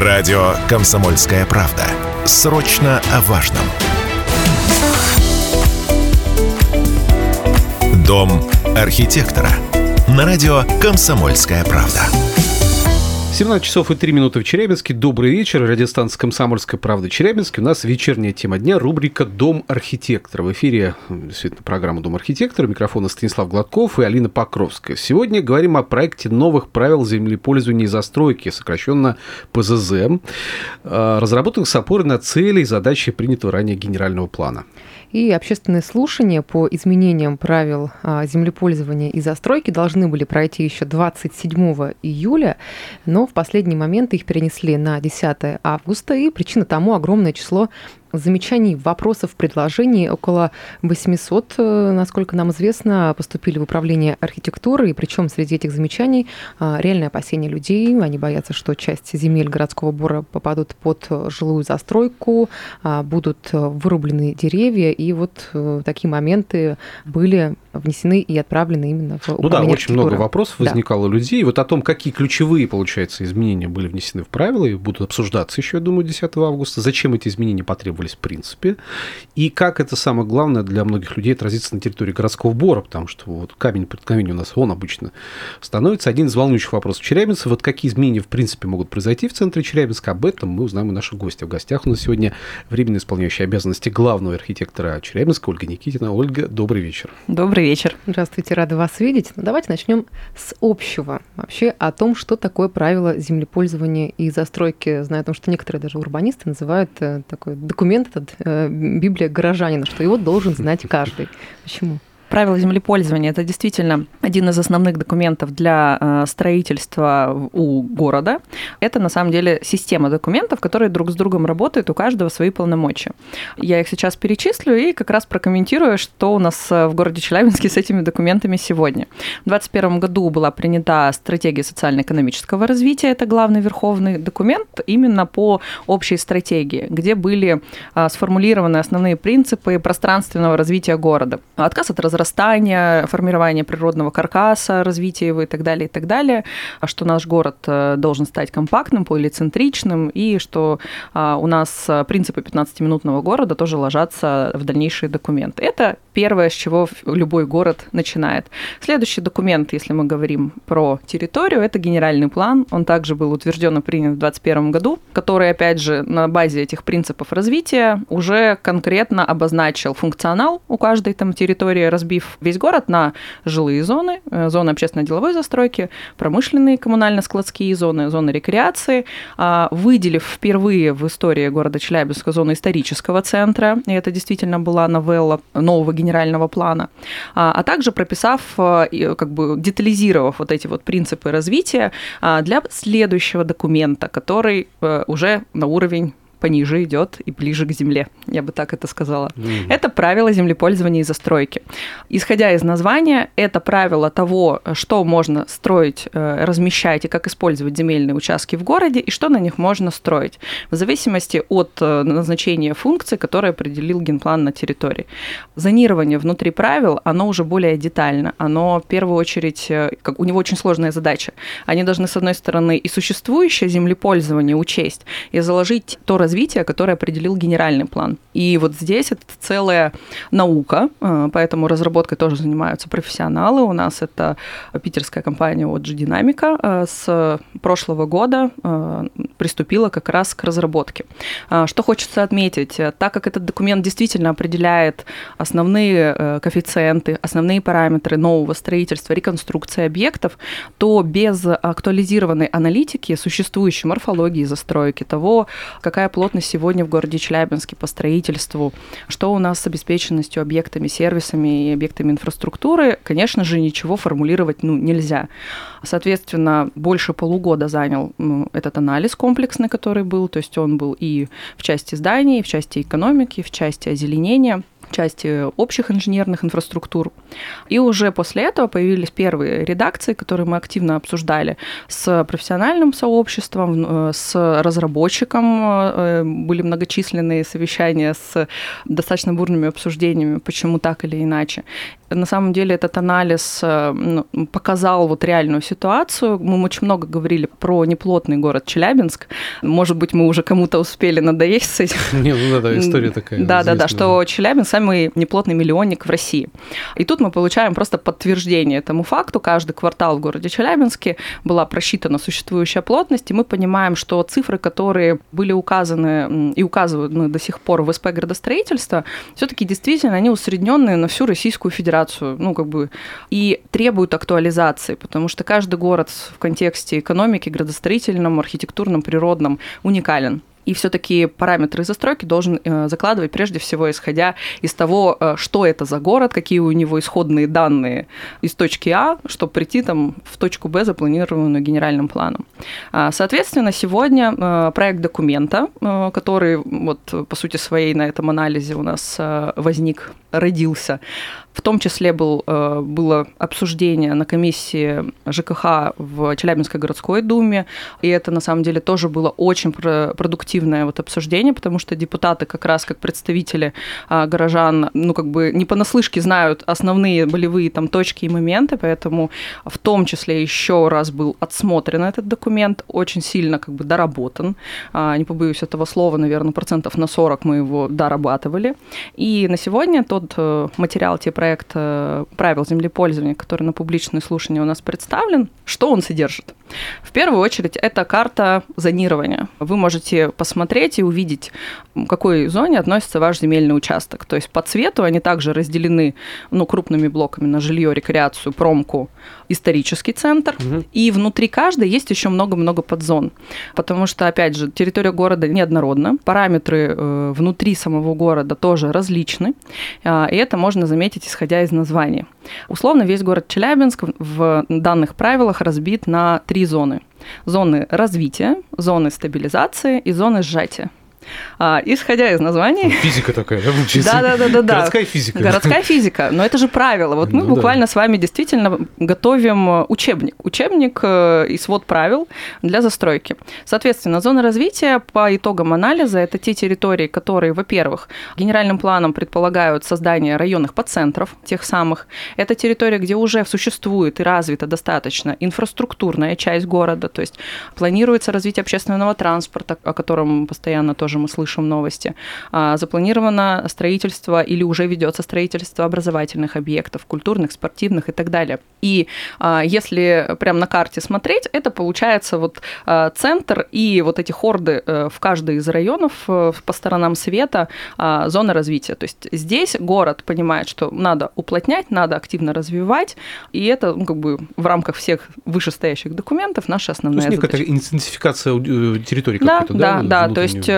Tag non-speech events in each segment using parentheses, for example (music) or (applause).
Радио «Комсомольская правда». Срочно о важном. Дом архитектора. На радио «Комсомольская правда». 17 часов и 3 минуты в Челябинске. Добрый вечер. Радиостанция «Комсомольская правда» Челябинске. У нас вечерняя тема дня, рубрика «Дом архитектора». В эфире действительно программа «Дом архитектора». Микрофона Станислав Гладков и Алина Покровская. Сегодня говорим о проекте новых правил землепользования и застройки, сокращенно ПЗЗ, э, разработанных с опорой на цели и задачи принятого ранее генерального плана. И общественные слушания по изменениям правил а, землепользования и застройки должны были пройти еще 27 июля, но в последний момент их перенесли на 10 августа, и причина тому огромное число замечаний, вопросов, предложений. Около 800, э, насколько нам известно, поступили в управление архитектуры, и причем среди этих замечаний а, реальное опасение людей. Они боятся, что часть земель городского бора попадут под жилую застройку, а, будут вырублены деревья, и вот э, такие моменты были внесены и отправлены именно в Ну да, очень много вопросов да. возникало у людей. Вот о том, какие ключевые, получается, изменения были внесены в правила и будут обсуждаться еще, я думаю, 10 августа. Зачем эти изменения потребовались в принципе? И как это самое главное для многих людей отразится на территории городского бора, потому что вот камень пред камень у нас он обычно становится. Один из волнующих вопросов Челябинца. Вот какие изменения, в принципе, могут произойти в центре Челябинска? Об этом мы узнаем у наших гостей. В гостях у нас сегодня временно исполняющая обязанности главного архитектора Челябинска Ольга Никитина. Ольга, добрый вечер. Добрый вечер. Здравствуйте, рада вас видеть. Ну, давайте начнем с общего. Вообще о том, что такое правило землепользования и застройки. Знаю о том, что некоторые даже урбанисты называют э, такой документ, этот, э, Библия горожанина, что его должен знать каждый. Почему? Правила землепользования – это действительно один из основных документов для э, строительства у города. Это, на самом деле, система документов, которые друг с другом работают, у каждого свои полномочия. Я их сейчас перечислю и как раз прокомментирую, что у нас э, в городе Челябинске с этими документами сегодня. В 2021 году была принята стратегия социально-экономического развития. Это главный верховный документ именно по общей стратегии, где были э, сформулированы основные принципы пространственного развития города. Отказ от разработки возрастания, формирования природного каркаса, развития его и так далее, и так далее, а что наш город э, должен стать компактным, полицентричным, и что а, у нас э, принципы 15-минутного города тоже ложатся в дальнейшие документы. Это первое, с чего любой город начинает. Следующий документ, если мы говорим про территорию, это генеральный план. Он также был утвержден и принят в 2021 году, который, опять же, на базе этих принципов развития уже конкретно обозначил функционал у каждой там территории, разбил разбив весь город на жилые зоны, э, зоны общественно-деловой застройки, промышленные коммунально-складские зоны, зоны рекреации, а, выделив впервые в истории города Челябинска зону исторического центра, и это действительно была новелла нового генерального плана, а, а также прописав, э, как бы детализировав вот эти вот принципы развития а, для следующего документа, который э, уже на уровень пониже идет и ближе к земле, я бы так это сказала. Mm-hmm. Это правило землепользования и застройки. Исходя из названия, это правило того, что можно строить, э, размещать и как использовать земельные участки в городе и что на них можно строить, в зависимости от э, назначения функции, которую определил генплан на территории. Зонирование внутри правил, оно уже более детально, оно в первую очередь, э, как, у него очень сложная задача. Они должны, с одной стороны, и существующее землепользование учесть, и заложить то развития, которое определил генеральный план. И вот здесь это целая наука, э, поэтому разработкой тоже занимаются профессионалы. У нас это питерская компания OG Динамика э, с прошлого года э, приступила как раз к разработке. Что хочется отметить, так как этот документ действительно определяет основные коэффициенты, основные параметры нового строительства, реконструкции объектов, то без актуализированной аналитики существующей морфологии застройки, того, какая плотность сегодня в городе Челябинске по строительству, что у нас с обеспеченностью объектами, сервисами и объектами инфраструктуры, конечно же, ничего формулировать ну, нельзя. Соответственно, больше полугода занял ну, этот анализ комплексный, который был, то есть он был и в части зданий, и в части экономики, и в части озеленения части общих инженерных инфраструктур. И уже после этого появились первые редакции, которые мы активно обсуждали с профессиональным сообществом, э, с разработчиком. Э, были многочисленные совещания с достаточно бурными обсуждениями, почему так или иначе. На самом деле этот анализ э, ну, показал вот реальную ситуацию. Мы очень много говорили про неплотный город Челябинск. Может быть, мы уже кому-то успели надоесть с этим. (laughs) Не, ну да, история такая. Да, да, да, что Челябинск самый неплотный миллионник в России. И тут мы получаем просто подтверждение этому факту. Каждый квартал в городе Челябинске была просчитана существующая плотность, и мы понимаем, что цифры, которые были указаны и указывают ну, до сих пор в СП градостроительства, все-таки действительно они усредненные на всю Российскую Федерацию, ну как бы и требуют актуализации, потому что каждый город в контексте экономики, градостроительном, архитектурном, природном уникален и все-таки параметры застройки должен э, закладывать прежде всего исходя из того, э, что это за город, какие у него исходные данные из точки А, чтобы прийти там в точку Б, запланированную генеральным планом. А, соответственно, сегодня э, проект документа, который вот по сути своей на этом анализе у нас возник, родился, в том числе был, э, было обсуждение на комиссии ЖКХ в Челябинской городской думе, и это на самом деле тоже было очень продуктивное вот обсуждение, потому что депутаты как раз как представители а, горожан, ну как бы не понаслышке знают основные болевые там точки и моменты, поэтому в том числе еще раз был отсмотрен этот документ, очень сильно как бы доработан, а, не побоюсь этого слова, наверное, процентов на 40 мы его дорабатывали, и на сегодня тот э, материал, те проекты, проект э, правил землепользования, который на публичное слушание у нас представлен, что он содержит? В первую очередь, это карта зонирования. Вы можете посмотреть и увидеть, к какой зоне относится ваш земельный участок. То есть по цвету они также разделены ну, крупными блоками на жилье, рекреацию, промку, исторический центр. Угу. И внутри каждой есть еще много-много подзон. Потому что, опять же, территория города неоднородна, параметры э, внутри самого города тоже различны. Э, и это можно заметить, исходя из названия. Условно, весь город Челябинск в данных правилах разбит на три зоны. Зоны развития, зоны стабилизации и зоны сжатия. А, исходя из названий... Физика такая, да, получается? Да, да, да, да. Городская физика. Городская физика. Но это же правило. Вот мы ну, буквально да. с вами действительно готовим учебник. Учебник э, и свод правил для застройки. Соответственно, зоны развития по итогам анализа это те территории, которые, во-первых, генеральным планом предполагают создание районных подцентров, тех самых. Это территория, где уже существует и развита достаточно инфраструктурная часть города, то есть планируется развитие общественного транспорта, о котором постоянно тоже тоже мы слышим новости. А, запланировано строительство или уже ведется строительство образовательных объектов, культурных, спортивных и так далее. И а, если прямо на карте смотреть, это получается вот а, центр и вот эти хорды э, в каждой из районов э, по сторонам света зона развития. То есть здесь город понимает, что надо уплотнять, надо активно развивать, и это ну, как бы в рамках всех вышестоящих документов наша основная то есть задача. некая интенсификация э, территории да, какой-то, да? Да, да, то есть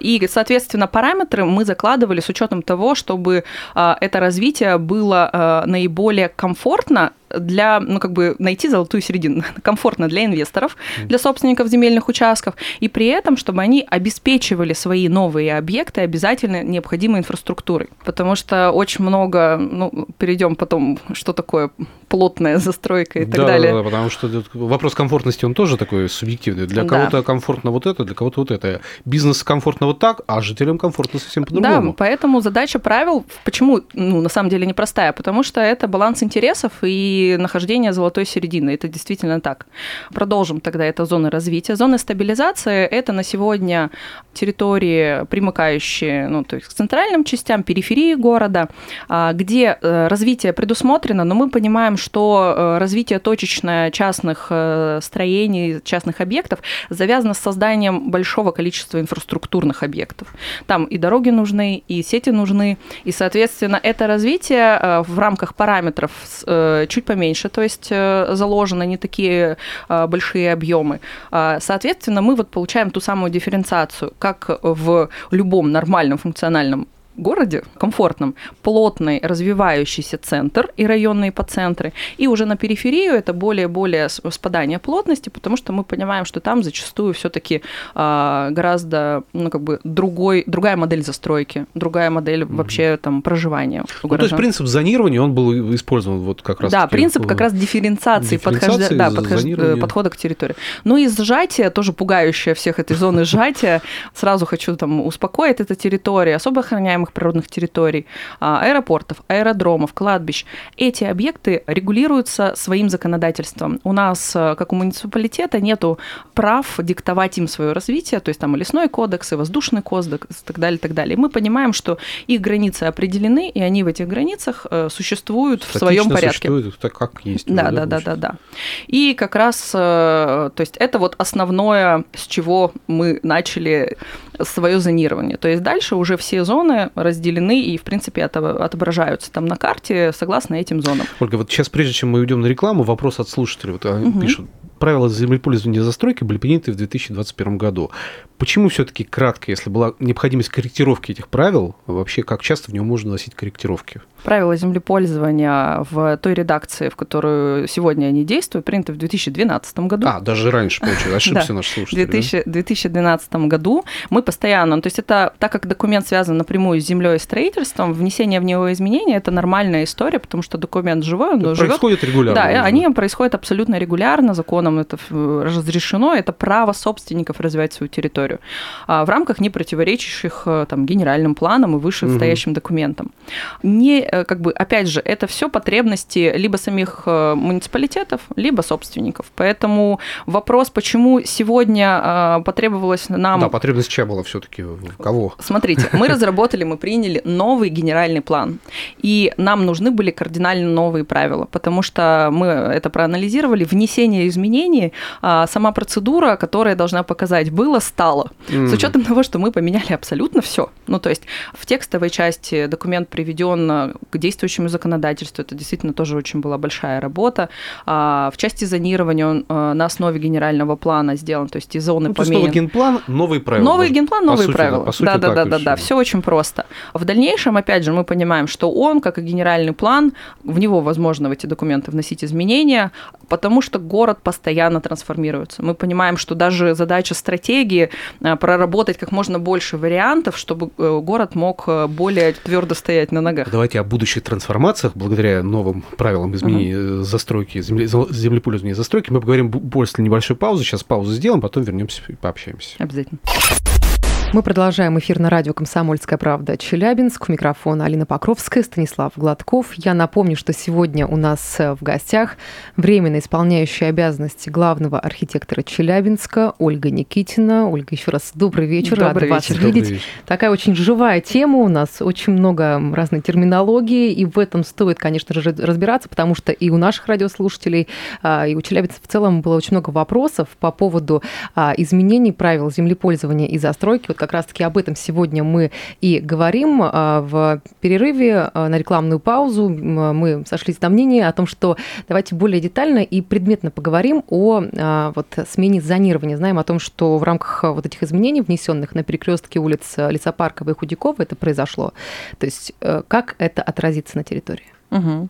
и, соответственно, параметры мы закладывали с учетом того, чтобы э, это развитие было э, наиболее комфортно для, ну, как бы найти золотую середину, (laughs) комфортно для инвесторов, для собственников земельных участков, и при этом, чтобы они обеспечивали свои новые объекты обязательно необходимой инфраструктурой. Потому что очень много, ну, перейдем потом, что такое плотная застройка и так да, далее. Да, да, потому что вопрос комфортности, он тоже такой субъективный. Для кого-то да. комфортно вот это, для кого-то вот это. Бизнес комфортно вот так, а жителям комфортно совсем по-другому. Да, поэтому задача правил, почему, ну, на самом деле непростая, потому что это баланс интересов и нахождение золотой середины. Это действительно так. Продолжим тогда это зоны развития. Зоны стабилизации – это на сегодня территории, примыкающие ну, то есть к центральным частям, периферии города, а, где э, развитие предусмотрено, но мы понимаем, что э, развитие точечное частных э, строений, частных объектов завязано с созданием большого количества инфраструктурных объектов. Там и дороги нужны, и сети нужны, и, соответственно, это развитие в рамках параметров чуть поменьше, то есть э, заложены не такие э, большие объемы. А, соответственно, мы вот получаем ту самую дифференциацию, как в любом нормальном функциональном городе, комфортном, плотный развивающийся центр и районные подцентры, и уже на периферию это более-более спадание плотности, потому что мы понимаем, что там зачастую все-таки а, гораздо, ну, как бы другой, другая модель застройки, другая модель mm-hmm. вообще там проживания. Ну, то есть принцип зонирования, он был использован вот как раз Да, принцип как раз дифференциации, дифференциации подхожда, да, подхож, подхода к территории. Ну и сжатие, тоже пугающее всех этой зоны сжатия, сразу хочу там успокоить, эта территория особо охраняемая ископаемых природных территорий, а, аэропортов, аэродромов, кладбищ. Эти объекты регулируются своим законодательством. У нас, э, как у муниципалитета, нету прав диктовать им свое развитие, то есть там и лесной кодекс, и воздушный кодекс, и так далее, и так далее. И мы понимаем, что их границы определены, и они в этих границах э, существуют в своем порядке. Существуют так, как есть. Да, да, да, да, да. И как раз, то есть это вот основное, с чего мы начали свое зонирование. То есть дальше уже все зоны разделены и, в принципе, отображаются там на карте согласно этим зонам. Ольга, вот сейчас, прежде чем мы уйдем на рекламу, вопрос от слушателей. Вот угу. пишут, правила землепользования и застройки были приняты в 2021 году. Почему все-таки кратко, если была необходимость корректировки этих правил, вообще как часто в него можно носить корректировки? Правила землепользования в той редакции, в которую сегодня они действуют, приняты в 2012 году. А, даже раньше, получилось. Ошибся (laughs) наш слушатель. В 2000, 2012 году мы постоянно, то есть это, так как документ связан напрямую с землей и строительством, внесение в него изменений – это нормальная история, потому что документ живой, он живет. Происходит регулярно. Да, они происходят абсолютно регулярно, законом это разрешено, это право собственников развивать свою территорию а в рамках не противоречащих э, там, генеральным планам и вышестоящим угу. документам. Не Э, как бы, опять же, это все потребности либо самих э, муниципалитетов, либо собственников. Поэтому вопрос, почему сегодня э, потребовалось нам... Да, потребность чья была все таки В кого? Смотрите, мы (laughs) разработали, мы приняли новый генеральный план. И нам нужны были кардинально новые правила, потому что мы это проанализировали. Внесение изменений, сама процедура, которая должна показать, было, стало. Mm. С учетом того, что мы поменяли абсолютно все. Ну, то есть в текстовой части документ приведен к действующему законодательству. Это действительно тоже очень была большая работа. А, в части зонирования он а, на основе генерального плана сделан, то есть и зоны ну, поменены. новый генплан, новые правила. Новый генплан, новые по правила. Сути, да, да, да, да, да, все очень просто. В дальнейшем, опять же, мы понимаем, что он, как и генеральный план, в него возможно в эти документы вносить изменения, потому что город постоянно трансформируется. Мы понимаем, что даже задача стратегии а, проработать как можно больше вариантов, чтобы э, город мог э, более твердо стоять на ногах. Давайте о будущих трансформациях, благодаря новым правилам изменения угу. застройки, земле, землепользования и застройки, мы поговорим после небольшой паузы. Сейчас паузу сделаем, потом вернемся и пообщаемся. Обязательно. Мы продолжаем эфир на радио «Комсомольская правда» Челябинск. У микрофона Алина Покровская, Станислав Гладков. Я напомню, что сегодня у нас э, в гостях временно исполняющая обязанности главного архитектора Челябинска Ольга Никитина. Ольга, еще раз добрый вечер. Добрый Рада вечер. вас видеть. Вечер. Такая очень живая тема у нас, очень много разной терминологии, и в этом стоит, конечно же, разбираться, потому что и у наших радиослушателей, а, и у челябинцев в целом было очень много вопросов по поводу а, изменений правил землепользования и застройки. Вот как раз-таки об этом сегодня мы и говорим. А, в перерыве а, на рекламную паузу мы сошлись на мнении о том, что давайте более детально и предметно поговорим о а, вот, смене зонирования. Знаем о том, что в рамках вот этих изменений, внесенных на перекрестке улиц Лесопаркова и Худякова, это произошло. То есть э, как это отразится на территории? Угу.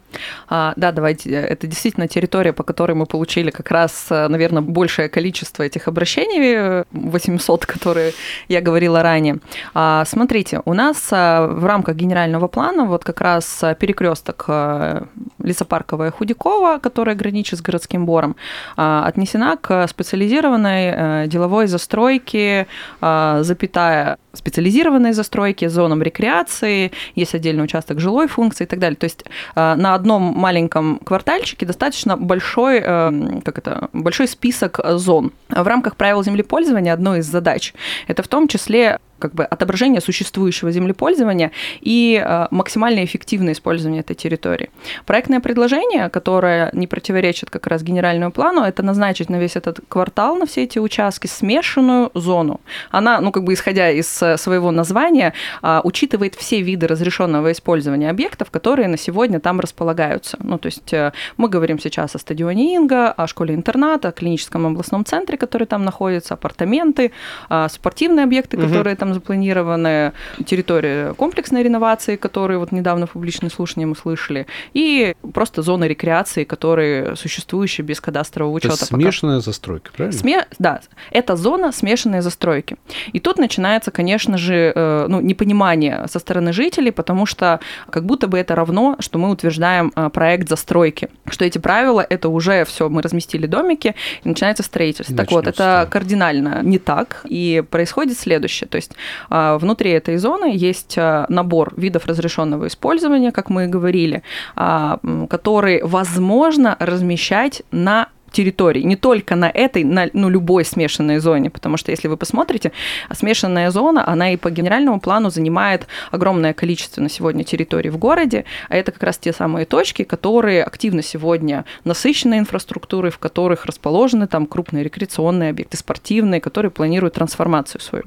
А, да, давайте. Это действительно территория, по которой мы получили как раз, э, наверное, большее количество этих обращений, 800, которые я говорила ранее. А, смотрите, у нас в рамках генерального плана вот как раз перекресток э, Лесопарковая Худякова, которая граничит с городским бором, а, отнесена к специализированной э, деловой застройке, а, запятая специализированной застройки, зонам рекреации, есть отдельный участок жилой функции и так далее. То есть Э, на одном маленьком квартальчике достаточно большой, э, как это, большой список зон. В рамках правил землепользования одной из задач это в том числе как бы отображение существующего землепользования и э, максимально эффективное использование этой территории. Проектное предложение, которое не противоречит как раз генеральному плану, это назначить на весь этот квартал, на все эти участки, смешанную зону. Она, ну, как бы исходя из э, своего названия, э, учитывает все виды разрешенного использования объектов, которые на сегодня там располагаются. Ну, то есть мы говорим сейчас о стадионе Инга, о школе-интерната, о клиническом областном центре, который там находится, апартаменты, спортивные объекты, угу. которые там запланированная территория комплексной реновации, которые вот недавно в публичном слушании мы слышали, и просто зоны рекреации, которые существующие без кадастрового учета. Это смешанная пока. застройка, правильно? Сме... Да, это зона смешанной застройки. И тут начинается, конечно же, э, ну, непонимание со стороны жителей, потому что как будто бы это равно, что мы утверждаем э, проект застройки, что эти правила это уже все, мы разместили домики, и начинается строительство. Начнем так вот, это кардинально не так, и происходит следующее. То есть внутри этой зоны есть а, набор видов разрешенного использования, как мы и говорили, а, который возможно размещать на территорий, не только на этой, на ну, любой смешанной зоне, потому что если вы посмотрите, смешанная зона, она и по генеральному плану занимает огромное количество на сегодня территорий в городе, а это как раз те самые точки, которые активно сегодня насыщены инфраструктурой, в которых расположены там крупные рекреационные объекты, спортивные, которые планируют трансформацию свою.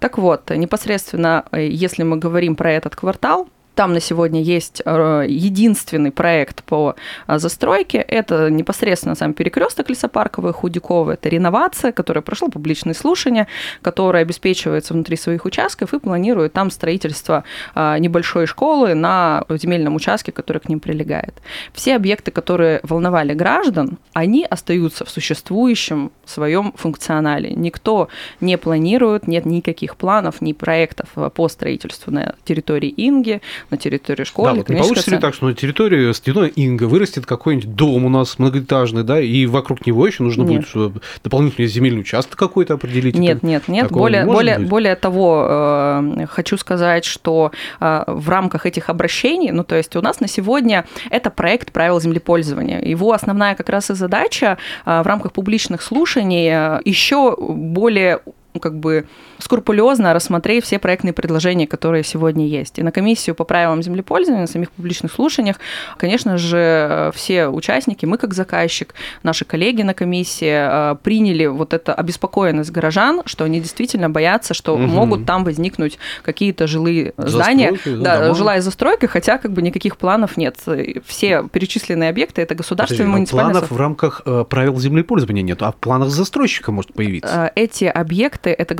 Так вот, непосредственно, э, если мы говорим про этот квартал, там на сегодня есть э, единственный проект по э, застройке. Это непосредственно сам перекресток лесопарковый Худякова. Это реновация, которая прошла публичные слушания, которая обеспечивается внутри своих участков и планирует там строительство э, небольшой школы на земельном участке, который к ним прилегает. Все объекты, которые волновали граждан, они остаются в существующем своем функционале. Никто не планирует, нет никаких планов, ни проектов по строительству на территории Инги, на территории школы. Да, вот не получится ли так, что на территории стеной Инга вырастет какой-нибудь дом у нас многоэтажный, да, и вокруг него еще нужно нет. будет дополнительный земельный участок какой-то определить? Нет, нет, нет. более, не более, быть? более того, э, хочу сказать, что э, в рамках этих обращений, ну, то есть у нас на сегодня это проект правил землепользования. Его основная как раз и задача э, в рамках публичных слушаний еще более как бы скрупулезно рассмотреть все проектные предложения, которые сегодня есть. И на комиссию по правилам землепользования, на самих публичных слушаниях, конечно же, все участники, мы как заказчик, наши коллеги на комиссии э, приняли вот это обеспокоенность горожан, что они действительно боятся, что угу. могут там возникнуть какие-то жилые здания, да, жилая застройка, хотя как бы никаких планов нет. Все перечисленные объекты это государственные Подожди, муниципальные... Планов в рамках э, правил землепользования нет, а в планах застройщика может появиться. Э, эти объекты это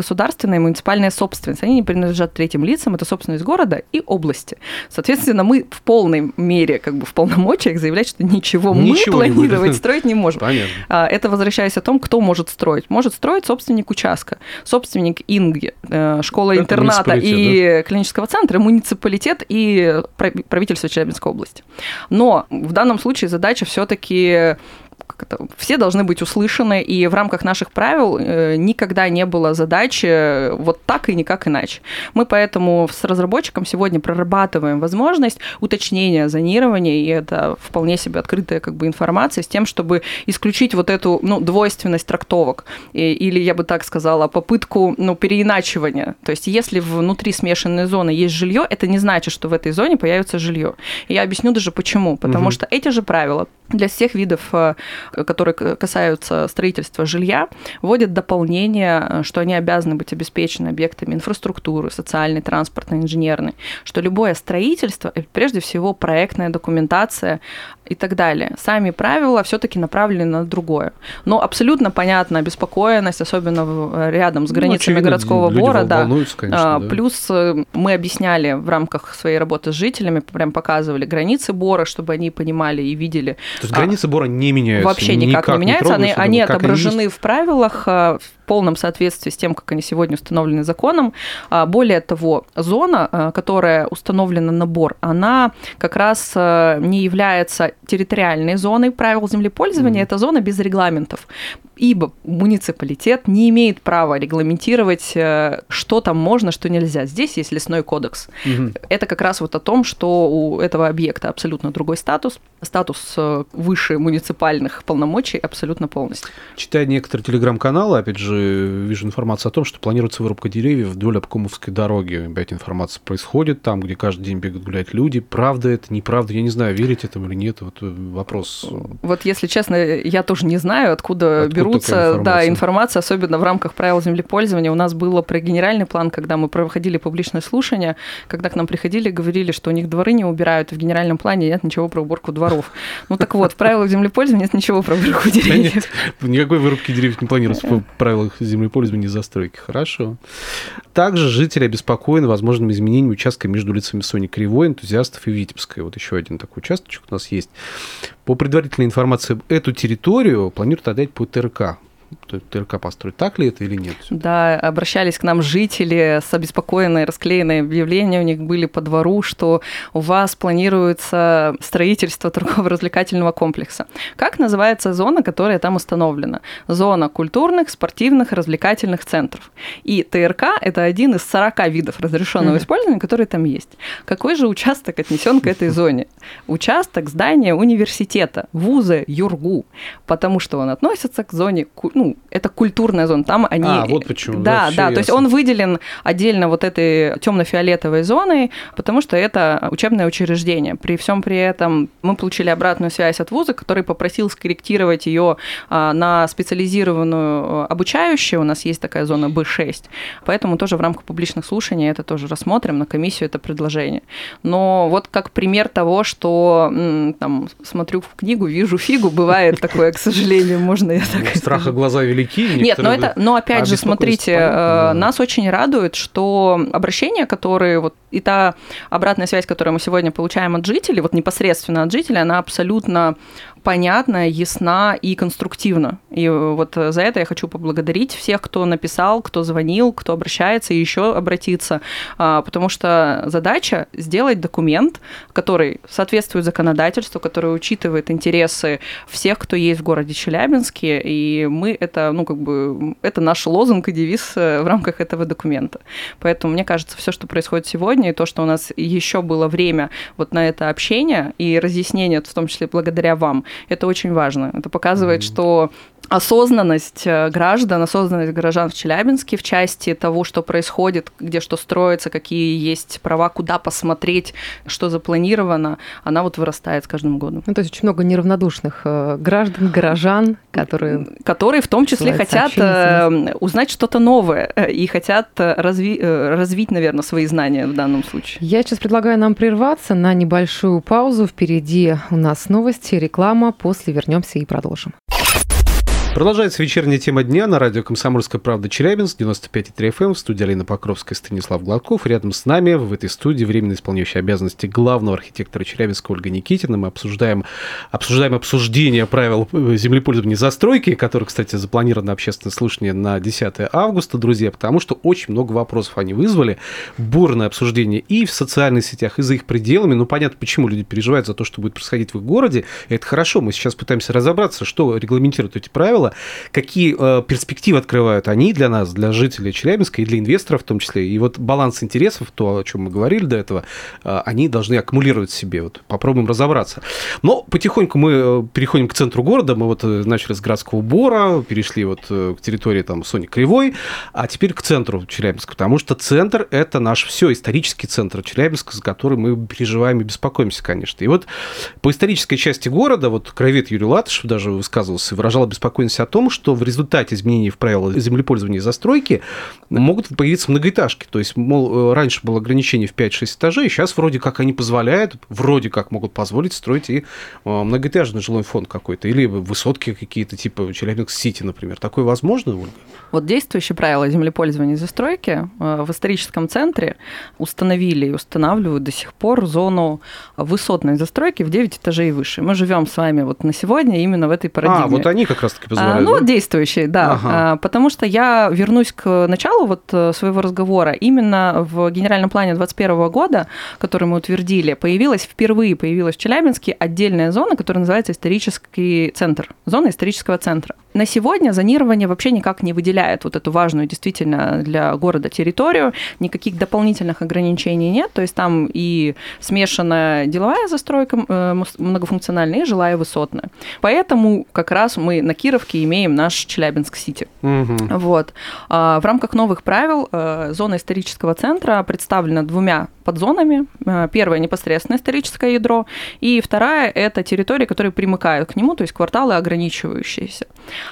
государственная и муниципальная собственность. Они не принадлежат третьим лицам, это собственность города и области. Соответственно, мы в полной мере, как бы в полномочиях заявлять, что ничего, ничего мы планировать, не строить не можем. Понятно. А, это возвращаясь о том, кто может строить. Может строить собственник участка, собственник ИНГИ, э, школа-интерната и да? клинического центра, муниципалитет и правительство Челябинской области. Но в данном случае задача все-таки как это, все должны быть услышаны, и в рамках наших правил э, никогда не было задачи э, вот так и никак иначе. Мы поэтому с разработчиком сегодня прорабатываем возможность уточнения зонирования, и это вполне себе открытая как бы информация с тем, чтобы исключить вот эту ну, двойственность трактовок, или я бы так сказала, попытку ну, переиначивания. То есть если внутри смешанной зоны есть жилье, это не значит, что в этой зоне появится жилье. И я объясню даже почему. Потому угу. что эти же правила для всех видов, э, которые касаются строительства жилья, вводят дополнение, э, что они обязаны быть обеспечены объектами инфраструктуры, социальной, транспортной, инженерной, что любое строительство – прежде всего проектная документация и так далее. Сами правила все-таки направлены на другое. Но абсолютно понятна обеспокоенность, особенно рядом с ну, границами ну, городского города. Конечно, а, да. Плюс э, мы объясняли в рамках своей работы с жителями, прям показывали границы Бора, чтобы они понимали и видели. То есть границы Бора не меняются? Вообще никак, никак не меняются. Не они, они отображены они в правилах, а, в полном соответствии с тем, как они сегодня установлены законом. А, более того, зона, которая установлена на Бор, она как раз не является территориальной зоной правил землепользования, mm-hmm. это зона без регламентов ибо муниципалитет не имеет права регламентировать, э, что там можно, что нельзя. Здесь есть лесной кодекс. Угу. Это как раз вот о том, что у этого объекта абсолютно другой статус, статус э, выше муниципальных полномочий абсолютно полностью. Читая некоторые телеграм-каналы, опять же, вижу информацию о том, что планируется вырубка деревьев вдоль Обкомовской дороги. Опять информация происходит там, где каждый день бегают гулять люди. Правда это, неправда? Я не знаю, верить этому или нет. Вот э, вопрос. Вот если честно, я тоже не знаю, откуда, откуда берутся, да, информация, особенно в рамках правил землепользования. У нас было про генеральный план, когда мы проходили публичное слушание, когда к нам приходили, говорили, что у них дворы не убирают, в генеральном плане нет ничего про уборку дворов. Ну так вот, в правилах землепользования нет ничего про уборку деревьев. нет, никакой вырубки деревьев не планируется в правилах землепользования и застройки. Хорошо. Также жители обеспокоены возможным изменением участка между улицами Сони Кривой, энтузиастов и Витебской. Вот еще один такой участочек у нас есть. По предварительной информации, эту территорию планируют отдать по ТРК ТРК построить. Так ли это или нет? Да, обращались к нам жители с обеспокоенной, расклеенные объявления у них были по двору, что у вас планируется строительство торгово-развлекательного комплекса. Как называется зона, которая там установлена? Зона культурных, спортивных, развлекательных центров. И ТРК – это один из 40 видов разрешенного mm-hmm. использования, которые там есть. Какой же участок отнесен к этой зоне? (laughs) Участок здания университета, вуза, юргу, потому что он относится к зоне ну, это культурная зона, там они... А, вот почему. Да, да, да то есть он выделен отдельно вот этой темно-фиолетовой зоной, потому что это учебное учреждение. При всем при этом мы получили обратную связь от вуза, который попросил скорректировать ее а, на специализированную а, обучающую. У нас есть такая зона Б6. Поэтому тоже в рамках публичных слушаний это тоже рассмотрим, на комиссию это предложение. Но вот как пример того, что там, смотрю в книгу, вижу фигу, бывает такое, к сожалению, можно я так Страха глаза велики. Нет, но это, но опять а же, смотрите, э, да. нас очень радует, что обращения, которые вот и та обратная связь, которую мы сегодня получаем от жителей, вот непосредственно от жителей, она абсолютно понятна, ясна и конструктивна. И вот за это я хочу поблагодарить всех, кто написал, кто звонил, кто обращается и еще обратиться, а, потому что задача сделать документ, который соответствует законодательству, который учитывает интересы всех, кто есть в городе Челябинске, и мы это, ну, как бы, это наш лозунг и девиз э, в рамках этого документа. Поэтому мне кажется, все, что происходит сегодня, и то, что у нас еще было время вот на это общение и разъяснение, в том числе благодаря вам, это очень важно. Это показывает, mm-hmm. что осознанность э, граждан, осознанность горожан в Челябинске в части того, что происходит, где что строится, какие есть права, куда посмотреть, что запланировано, она вот вырастает с каждым годом. Ну, то есть очень много неравнодушных э, граждан, горожан, которые... Которые в том числе хотят э, узнать что-то новое и хотят разви... развить, наверное, свои знания в данном случае. Я сейчас предлагаю нам прерваться на небольшую паузу. Впереди у нас новости, реклама. После вернемся и продолжим. Продолжается вечерняя тема дня на радио «Комсомольская правда» Челябинск, 95,3 FM, эм, в студии Алина Покровская, Станислав Гладков. Рядом с нами в этой студии временно исполняющий обязанности главного архитектора Челябинска Ольга Никитина. Мы обсуждаем, обсуждаем обсуждение правил землепользования и застройки, которые, кстати, запланировано общественное слушание на 10 августа, друзья, потому что очень много вопросов они вызвали. Бурное обсуждение и в социальных сетях, и за их пределами. Ну, понятно, почему люди переживают за то, что будет происходить в их городе. И это хорошо. Мы сейчас пытаемся разобраться, что регламентирует эти правила, дело, какие э, перспективы открывают они для нас, для жителей Челябинска и для инвесторов в том числе. И вот баланс интересов, то, о чем мы говорили до этого, э, они должны аккумулировать себе. Вот попробуем разобраться. Но потихоньку мы э, переходим к центру города. Мы вот э, начали с городского бора, перешли вот э, к территории там Сони Кривой, а теперь к центру Челябинска, потому что центр – это наш все, исторический центр Челябинска, за который мы переживаем и беспокоимся, конечно. И вот по исторической части города, вот краевед Юрий Латышев даже высказывался и выражал беспокойность задумались о том, что в результате изменений в правила землепользования и застройки могут появиться многоэтажки. То есть, мол, э, раньше было ограничение в 5-6 этажей, сейчас вроде как они позволяют, вроде как могут позволить строить и э, многоэтажный жилой фонд какой-то, или высотки какие-то, типа Челябинск-Сити, например. Такое возможно, Ольга? Вот действующие правила землепользования и застройки э, в историческом центре установили и устанавливают до сих пор зону высотной застройки в 9 этажей и выше. Мы живем с вами вот на сегодня именно в этой парадигме. А, вот они как раз-таки позволяют а, ну, действующие, да. Ага. А, потому что я вернусь к началу вот э, своего разговора. Именно в генеральном плане 2021 года, который мы утвердили, появилась впервые появилась в Челябинске отдельная зона, которая называется исторический центр, зона исторического центра. На сегодня зонирование вообще никак не выделяет вот эту важную действительно для города территорию, никаких дополнительных ограничений нет, то есть там и смешанная деловая застройка э, многофункциональная, и жилая высотная. Поэтому как раз мы на Кировке имеем наш Челябинск-Сити. Угу. Вот. А, в рамках новых правил э, зона исторического центра представлена двумя подзонами. Э, первая непосредственно историческое ядро, и вторая это территории, которые примыкают к нему, то есть кварталы ограничивающиеся.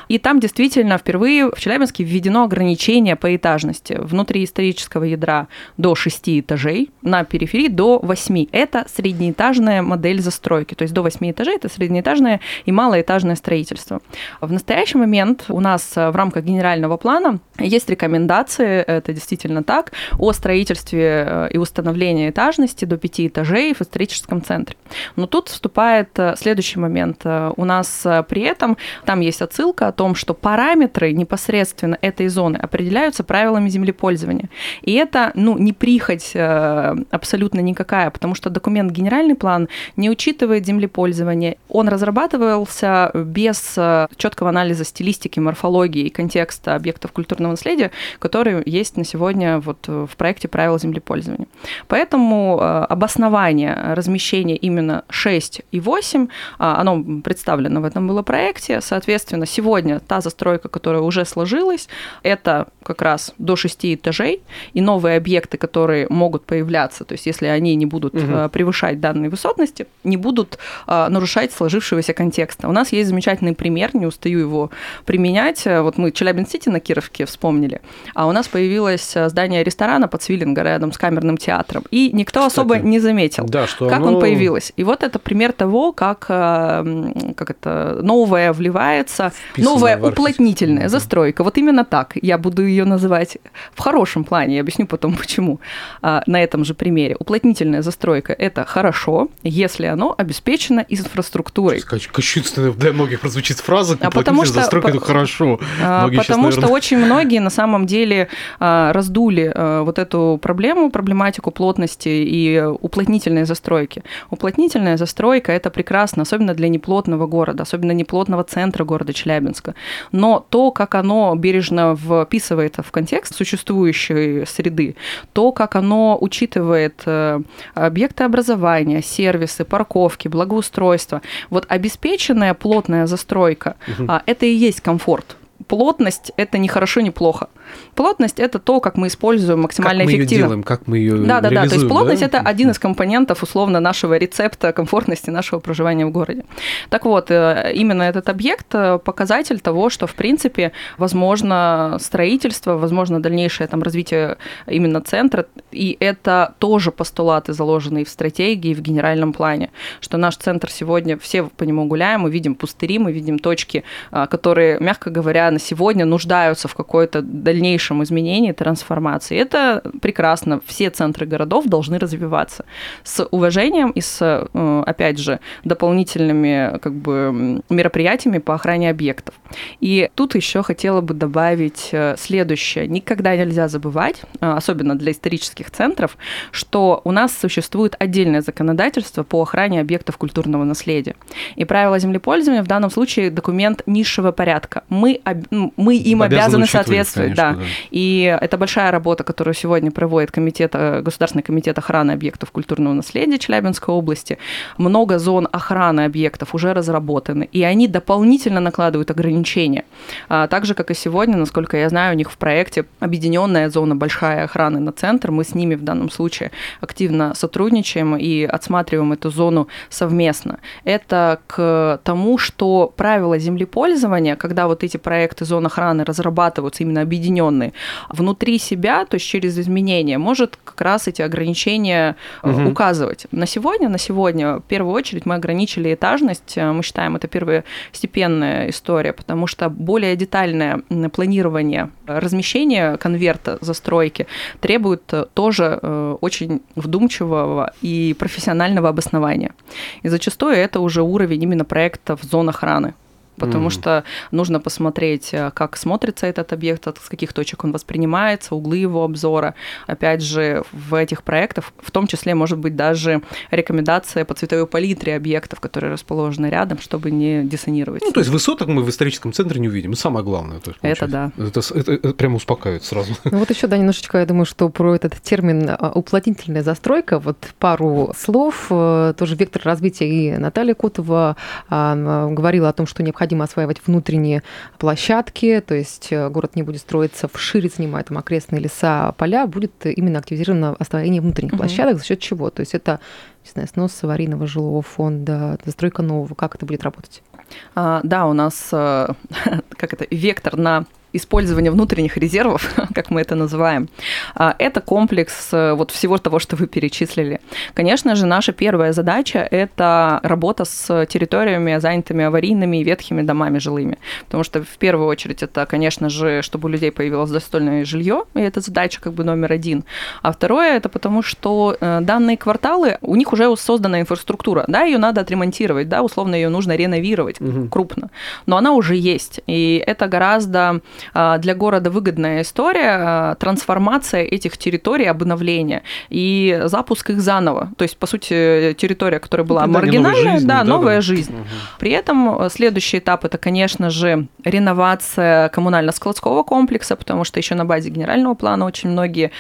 И там действительно впервые в Челябинске введено ограничение по этажности. Внутри исторического ядра до 6 этажей, на периферии до 8. Это среднеэтажная модель застройки, то есть до 8 этажей это среднеэтажное и малоэтажное строительство. В настоящий момент у нас э, в рамках генерального плана есть рекомендации, это действительно так, о строительстве э, и установлении этажности до 5 этажей в историческом центре. Но тут вступает э, следующий момент. У нас при этом, там есть отсылка о том, что параметры непосредственно этой зоны определяются правилами землепользования. И это, ну, не прихоть э, абсолютно никакая, потому что документ генеральный план не учитывает землепользование. Он разрабатывался без э, четкого анализа стилистики, морфологии и контекста объектов культурного наследия, которые есть на сегодня вот в проекте правил землепользования. Поэтому э, обоснование размещения именно 6 и 8, оно представлено в этом было проекте. Соответственно, сегодня та застройка, которая уже сложилась, это как раз до 6 этажей, и новые объекты, которые могут появляться, то есть если они не будут угу. превышать данные высотности, не будут а, нарушать сложившегося контекста. У нас есть замечательный пример, не устаю его применять. Вот мы Челябинск-Сити на Кировке вспомнили, а у нас появилось здание ресторана под Свиллинга рядом с камерным театром, и никто Кстати, особо не заметил, да, что как оно... он появилось. И вот это пример того, как, как это новое вливается, новая уплотнительная застройка. Вот именно так я буду ее называть в хорошем плане, я объясню потом (laughs) почему, а, на этом же примере. Уплотнительная застройка – это хорошо, если оно обеспечено инфраструктурой. Кощунственно для многих прозвучит фраза а потому что, застройка – это хорошо. А, потому сейчас, наверное... что очень многие на самом деле а, раздули вот эту проблему, проблематику плотности и уплотнительной застройки. Уплотнительная застройка – это прекрасно, особенно для неплотного города, особенно неплотного центра города Челябинска. Но то, как оно бережно вписывает в контекст существующей среды, то, как оно учитывает э, объекты образования, сервисы, парковки, благоустройство, вот обеспеченная плотная застройка, угу. это и есть комфорт. Плотность – это не хорошо, не плохо. Плотность это то, как мы используем максимально как мы эффективно. Ее делаем, как мы ее Да, да, да. То есть плотность да? это один из компонентов условно нашего рецепта комфортности нашего проживания в городе. Так вот, э, именно этот объект э, показатель того, что в принципе возможно строительство, возможно дальнейшее там развитие именно центра, и это тоже постулаты, заложенные в стратегии, в генеральном плане, что наш центр сегодня все по нему гуляем, мы видим пустыри, мы видим точки, э, которые, мягко говоря, на сегодня нуждаются в какой-то дальнейшем изменении, трансформации. Это прекрасно. Все центры городов должны развиваться с уважением и с, э, опять же, дополнительными как бы, мероприятиями по охране объектов. И тут еще хотела бы добавить э, следующее. Никогда нельзя забывать, э, особенно для исторических центров, что у нас существует отдельное законодательство по охране объектов культурного наследия. И правила землепользования в данном случае документ низшего порядка. Мы, мы им обязаны, обязаны соответствовать. Да. да. И это большая работа, которую сегодня проводит комитет, э, Государственный комитет охраны объектов культурного наследия Челябинской области. Много зон охраны объектов уже разработаны, и они дополнительно накладывают ограничения. А, так же, как и сегодня, насколько я знаю, у них в проекте объединенная зона большая охраны на центр. Мы с ними в данном случае активно сотрудничаем и отсматриваем эту зону совместно. Это к тому, что правила землепользования, когда вот эти проекты зон охраны разрабатываются именно объединенные. Внутри себя, то есть через изменения, может как раз эти ограничения угу. указывать. На сегодня, на сегодня, в первую очередь, мы ограничили этажность. Э, мы считаем, это первостепенная история, потому что более детальное планирование размещения конверта застройки требует э, тоже очень вдумчивого и профессионального обоснования. И зачастую это уже уровень именно проектов зон охраны потому mm. что нужно посмотреть, э, как смотрится этот объект, с каких точек он воспринимается, углы его обзора. Опять же, в этих проектах, в том числе, может быть даже рекомендация по цветовой палитре объектов, которые расположены рядом, чтобы не диссонировать. Ну, то есть высоток мы в историческом центре не увидим, самое главное. То есть, это да. Это, это, это прямо успокаивает сразу. (laughs) Ну вот еще, да, немножечко, я думаю, что про этот термин а, уплотнительная застройка, вот пару слов, э, тоже вектор развития и Наталья Котова говорила о том, что необходимо необходимо осваивать внутренние площадки, то есть э, город не будет строиться вширь, занимая там окрестные леса, поля, будет именно активизировано освоение внутренних угу. площадок, за счет чего? То есть это не знаю, снос аварийного жилого фонда, застройка нового, как это будет работать? А, да, у нас, э, (laughs) как это, вектор на использования внутренних резервов, (laughs) как мы это называем. А, это комплекс э, вот всего того, что вы перечислили. Конечно же, наша первая задача – это работа с территориями, занятыми аварийными и ветхими домами жилыми. Потому что в первую очередь это, конечно же, чтобы у людей появилось достойное жилье, и это задача как бы номер один. А второе – это потому, что э, данные кварталы, у них уже создана инфраструктура, да, ее надо отремонтировать, да, условно ее нужно реновировать угу. крупно, но она уже есть, и это гораздо для города выгодная история, а, трансформация этих территорий, обновление и запуск их заново. То есть, по сути, территория, которая была маргинальная, новой жизни, да, да, новая да. жизнь. Угу. При этом э, следующий этап это, конечно же, реновация коммунально-складского комплекса, потому что еще на базе генерального плана очень многие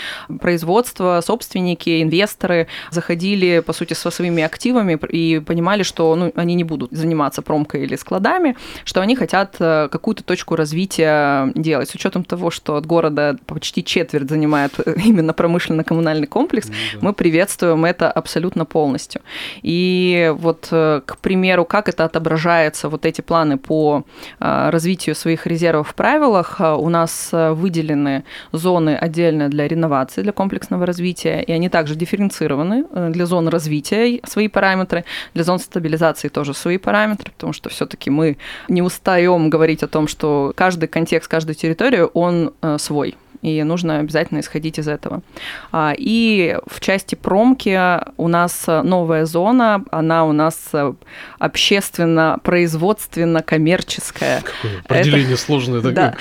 производства, собственники, инвесторы заходили, по сути, со своими активами и понимали, что ну, они не будут заниматься промкой или складами, что они хотят э, какую-то точку развития делать. С учетом того, что от города почти четверть занимает э, (laughs) именно промышленно-коммунальный комплекс, ну, да. мы приветствуем это абсолютно полностью. И вот, э, к примеру, как это отображается, вот эти планы по развитию своих резервов в правилах, у нас выделены зоны отдельно для реновации, для комплексного развития, и они также дифференцированы для зон развития свои параметры, для зон стабилизации тоже свои параметры, потому что все-таки мы не устаем говорить о том, что каждый контекст, каждую территорию, он э, свой и нужно обязательно исходить из этого. А, и в части промки у нас новая зона, она у нас общественно-производственно-коммерческая. Какое определение Это, сложное (laughs) такое. Да,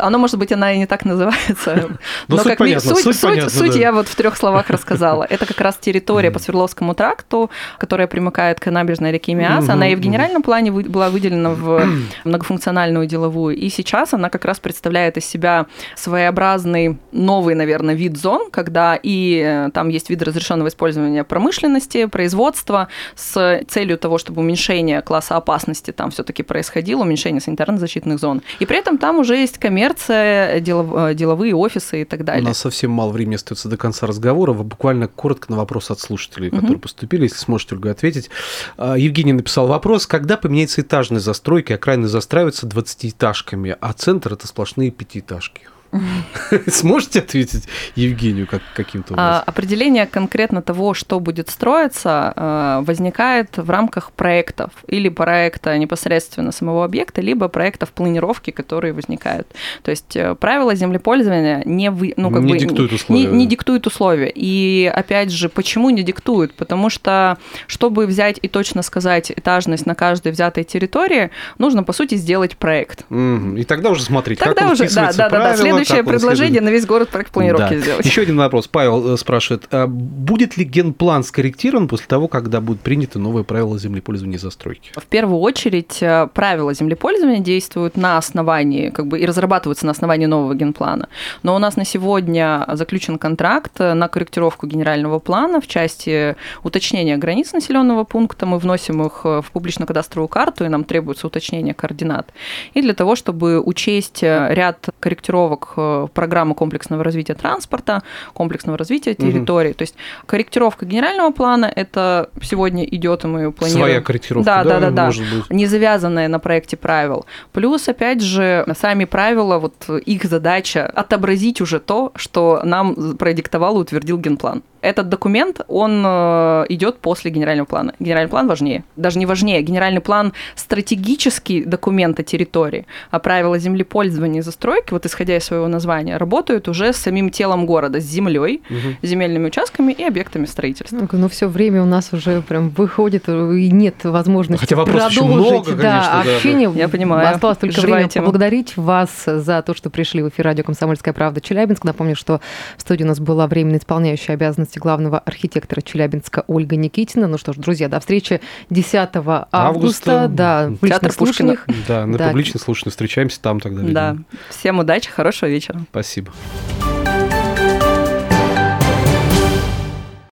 оно, может быть, она и не так называется, (laughs) но, как понятна, суть, суть, суть я вот в трех словах рассказала. Это как раз территория по Свердловскому тракту, которая примыкает к набережной реки Миас. Она и в генеральном плане была выделена в (clears throat) многофункциональную деловую, и сейчас она как раз представляет из себя своеобразный разный новый, наверное, вид зон, когда и э, там есть вид разрешенного использования промышленности, производства с целью того, чтобы уменьшение класса опасности там все-таки происходило, уменьшение санитарно-защитных зон. И при этом там уже есть коммерция, делов, э, деловые офисы и так далее. У нас совсем мало времени остается до конца разговора. Вы буквально коротко на вопрос от слушателей, которые угу. поступили, если сможете, Ольга, ответить. А, Евгений написал вопрос, когда поменяется этажные застройки, окраины застраиваются 20-этажками, а центр – это сплошные пятиэтажки? (laughs) Сможете ответить Евгению как, каким-то образом? А, определение конкретно того, что будет строиться, а, возникает в рамках проектов или проекта непосредственно самого объекта, либо проектов планировки, которые возникают. То есть э, правила землепользования не, вы, ну, как не бы, диктуют условия. Не, не диктуют условия. И опять же, почему не диктуют? Потому что, чтобы взять и точно сказать этажность на каждой взятой территории, нужно, по сути, сделать проект. И тогда уже смотреть, тогда как уже, да, да, да, да следующее предложение на весь город проект планировки да. сделать. Еще один вопрос. Павел э, спрашивает, а будет ли генплан скорректирован после того, когда будут приняты новые правила землепользования и застройки? В первую очередь э, правила землепользования действуют на основании, как бы и разрабатываются на основании нового генплана. Но у нас на сегодня заключен контракт на корректировку генерального плана в части уточнения границ населенного пункта. Мы вносим их в публично-кадастровую карту, и нам требуется уточнение координат. И для того, чтобы учесть ряд корректировок Э, программы комплексного развития транспорта, комплексного развития территории. Угу. То есть корректировка генерального плана это сегодня идет, и мы планируем. Своя корректировка, да, да, да, да, да. не завязанная на проекте правил. Плюс, опять же, сами правила, вот их задача отобразить уже то, что нам продиктовал и утвердил генплан этот документ, он э, идет после генерального плана. Генеральный план важнее. Даже не важнее. Генеральный план – стратегический документ о территории, а правила землепользования и застройки, вот исходя из своего названия, работают уже с самим телом города, с землей, угу. земельными участками и объектами строительства. Ну, ну все время у нас уже прям выходит, и нет возможности Хотя продолжить много, конечно, да, да, общение. Я понимаю. Осталось только Живая время тема. поблагодарить вас за то, что пришли в эфир радио «Комсомольская правда» Челябинск. Напомню, что в студии у нас была временно исполняющая обязанности должности главного архитектора Челябинска Ольга Никитина. Ну что ж, друзья, до встречи 10 августа. августа да, Театр Пушкина. Да, на да. публичных слушаниях встречаемся там тогда. Видимо. Да. Всем удачи, хорошего вечера. Спасибо.